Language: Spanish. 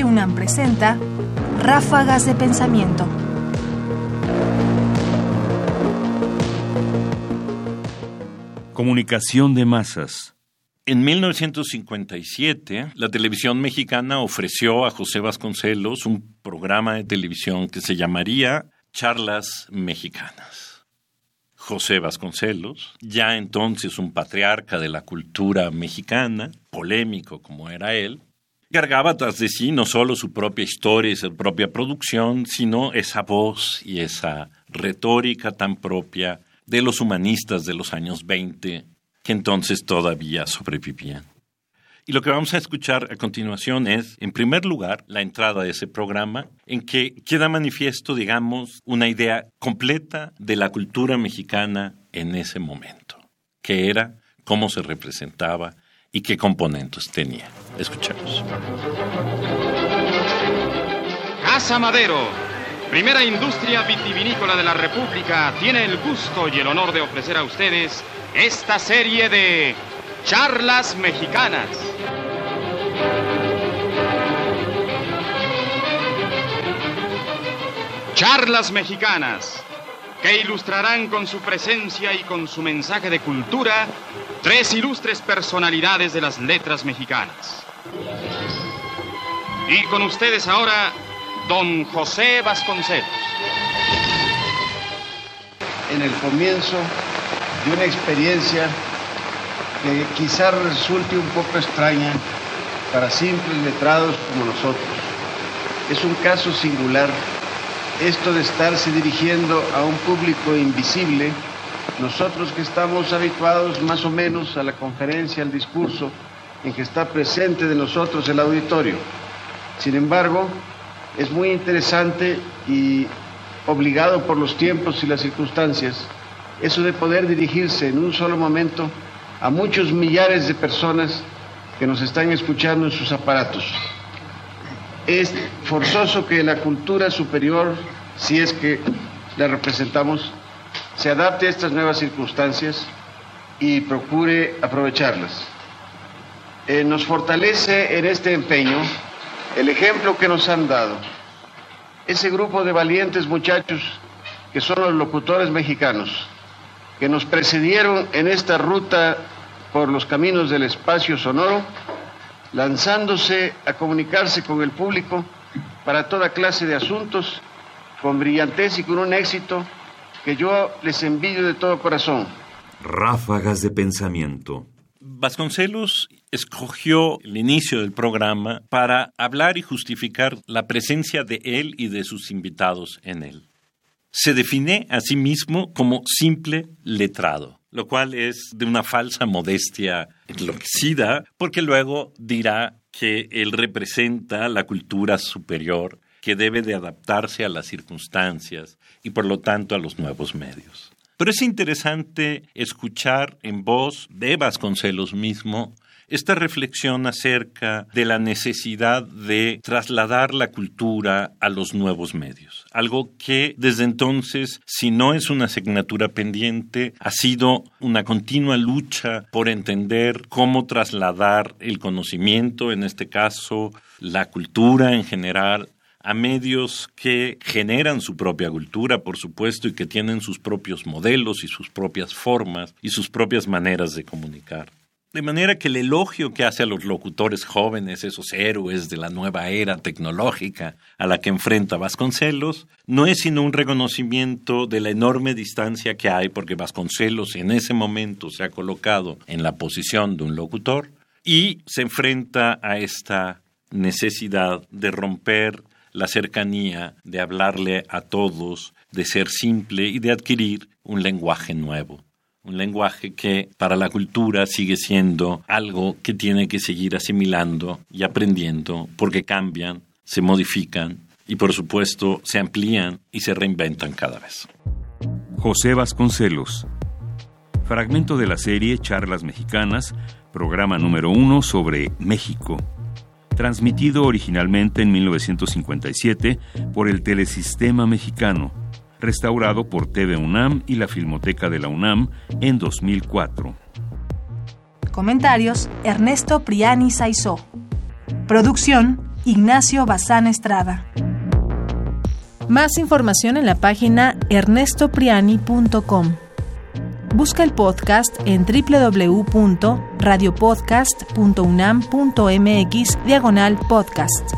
Radio UNAM presenta Ráfagas de Pensamiento. Comunicación de masas. En 1957, la televisión mexicana ofreció a José Vasconcelos un programa de televisión que se llamaría Charlas Mexicanas. José Vasconcelos, ya entonces un patriarca de la cultura mexicana, polémico como era él, cargaba tras de sí no solo su propia historia y su propia producción, sino esa voz y esa retórica tan propia de los humanistas de los años 20 que entonces todavía sobrevivían. Y lo que vamos a escuchar a continuación es, en primer lugar, la entrada de ese programa, en que queda manifiesto, digamos, una idea completa de la cultura mexicana en ese momento, que era, cómo se representaba y qué componentes tenía. Escuchemos. Casa Madero, primera industria vitivinícola de la República, tiene el gusto y el honor de ofrecer a ustedes esta serie de charlas mexicanas. Charlas mexicanas que ilustrarán con su presencia y con su mensaje de cultura tres ilustres personalidades de las letras mexicanas. Y con ustedes ahora, don José Vasconcelos. En el comienzo de una experiencia que quizás resulte un poco extraña para simples letrados como nosotros. Es un caso singular esto de estarse dirigiendo a un público invisible, nosotros que estamos habituados más o menos a la conferencia, al discurso, en que está presente de nosotros el auditorio. Sin embargo, es muy interesante y obligado por los tiempos y las circunstancias, eso de poder dirigirse en un solo momento a muchos millares de personas que nos están escuchando en sus aparatos. Es forzoso que la cultura superior, si es que la representamos, se adapte a estas nuevas circunstancias y procure aprovecharlas. Eh, nos fortalece en este empeño el ejemplo que nos han dado. Ese grupo de valientes muchachos que son los locutores mexicanos, que nos precedieron en esta ruta por los caminos del espacio sonoro, lanzándose a comunicarse con el público para toda clase de asuntos, con brillantez y con un éxito que yo les envidio de todo corazón. Ráfagas de pensamiento. Vasconcelos escogió el inicio del programa para hablar y justificar la presencia de él y de sus invitados en él. Se define a sí mismo como simple letrado, lo cual es de una falsa modestia enloquecida, porque luego dirá que él representa la cultura superior que debe de adaptarse a las circunstancias y por lo tanto a los nuevos medios. Pero es interesante escuchar en voz de Vasconcelos mismo esta reflexión acerca de la necesidad de trasladar la cultura a los nuevos medios. Algo que desde entonces, si no es una asignatura pendiente, ha sido una continua lucha por entender cómo trasladar el conocimiento, en este caso la cultura en general, a medios que generan su propia cultura, por supuesto, y que tienen sus propios modelos y sus propias formas y sus propias maneras de comunicar. De manera que el elogio que hace a los locutores jóvenes, esos héroes de la nueva era tecnológica a la que enfrenta Vasconcelos, no es sino un reconocimiento de la enorme distancia que hay porque Vasconcelos en ese momento se ha colocado en la posición de un locutor y se enfrenta a esta necesidad de romper la cercanía, de hablarle a todos, de ser simple y de adquirir un lenguaje nuevo un lenguaje que para la cultura sigue siendo algo que tiene que seguir asimilando y aprendiendo porque cambian, se modifican y por supuesto se amplían y se reinventan cada vez. José Vasconcelos. Fragmento de la serie Charlas Mexicanas, programa número uno sobre México. Transmitido originalmente en 1957 por el Telesistema Mexicano restaurado por TV UNAM y la Filmoteca de la UNAM en 2004. Comentarios: Ernesto Priani Saizó. Producción: Ignacio Bazán Estrada. Más información en la página ernestopriani.com. Busca el podcast en www.radiopodcast.unam.mx diagonal podcast.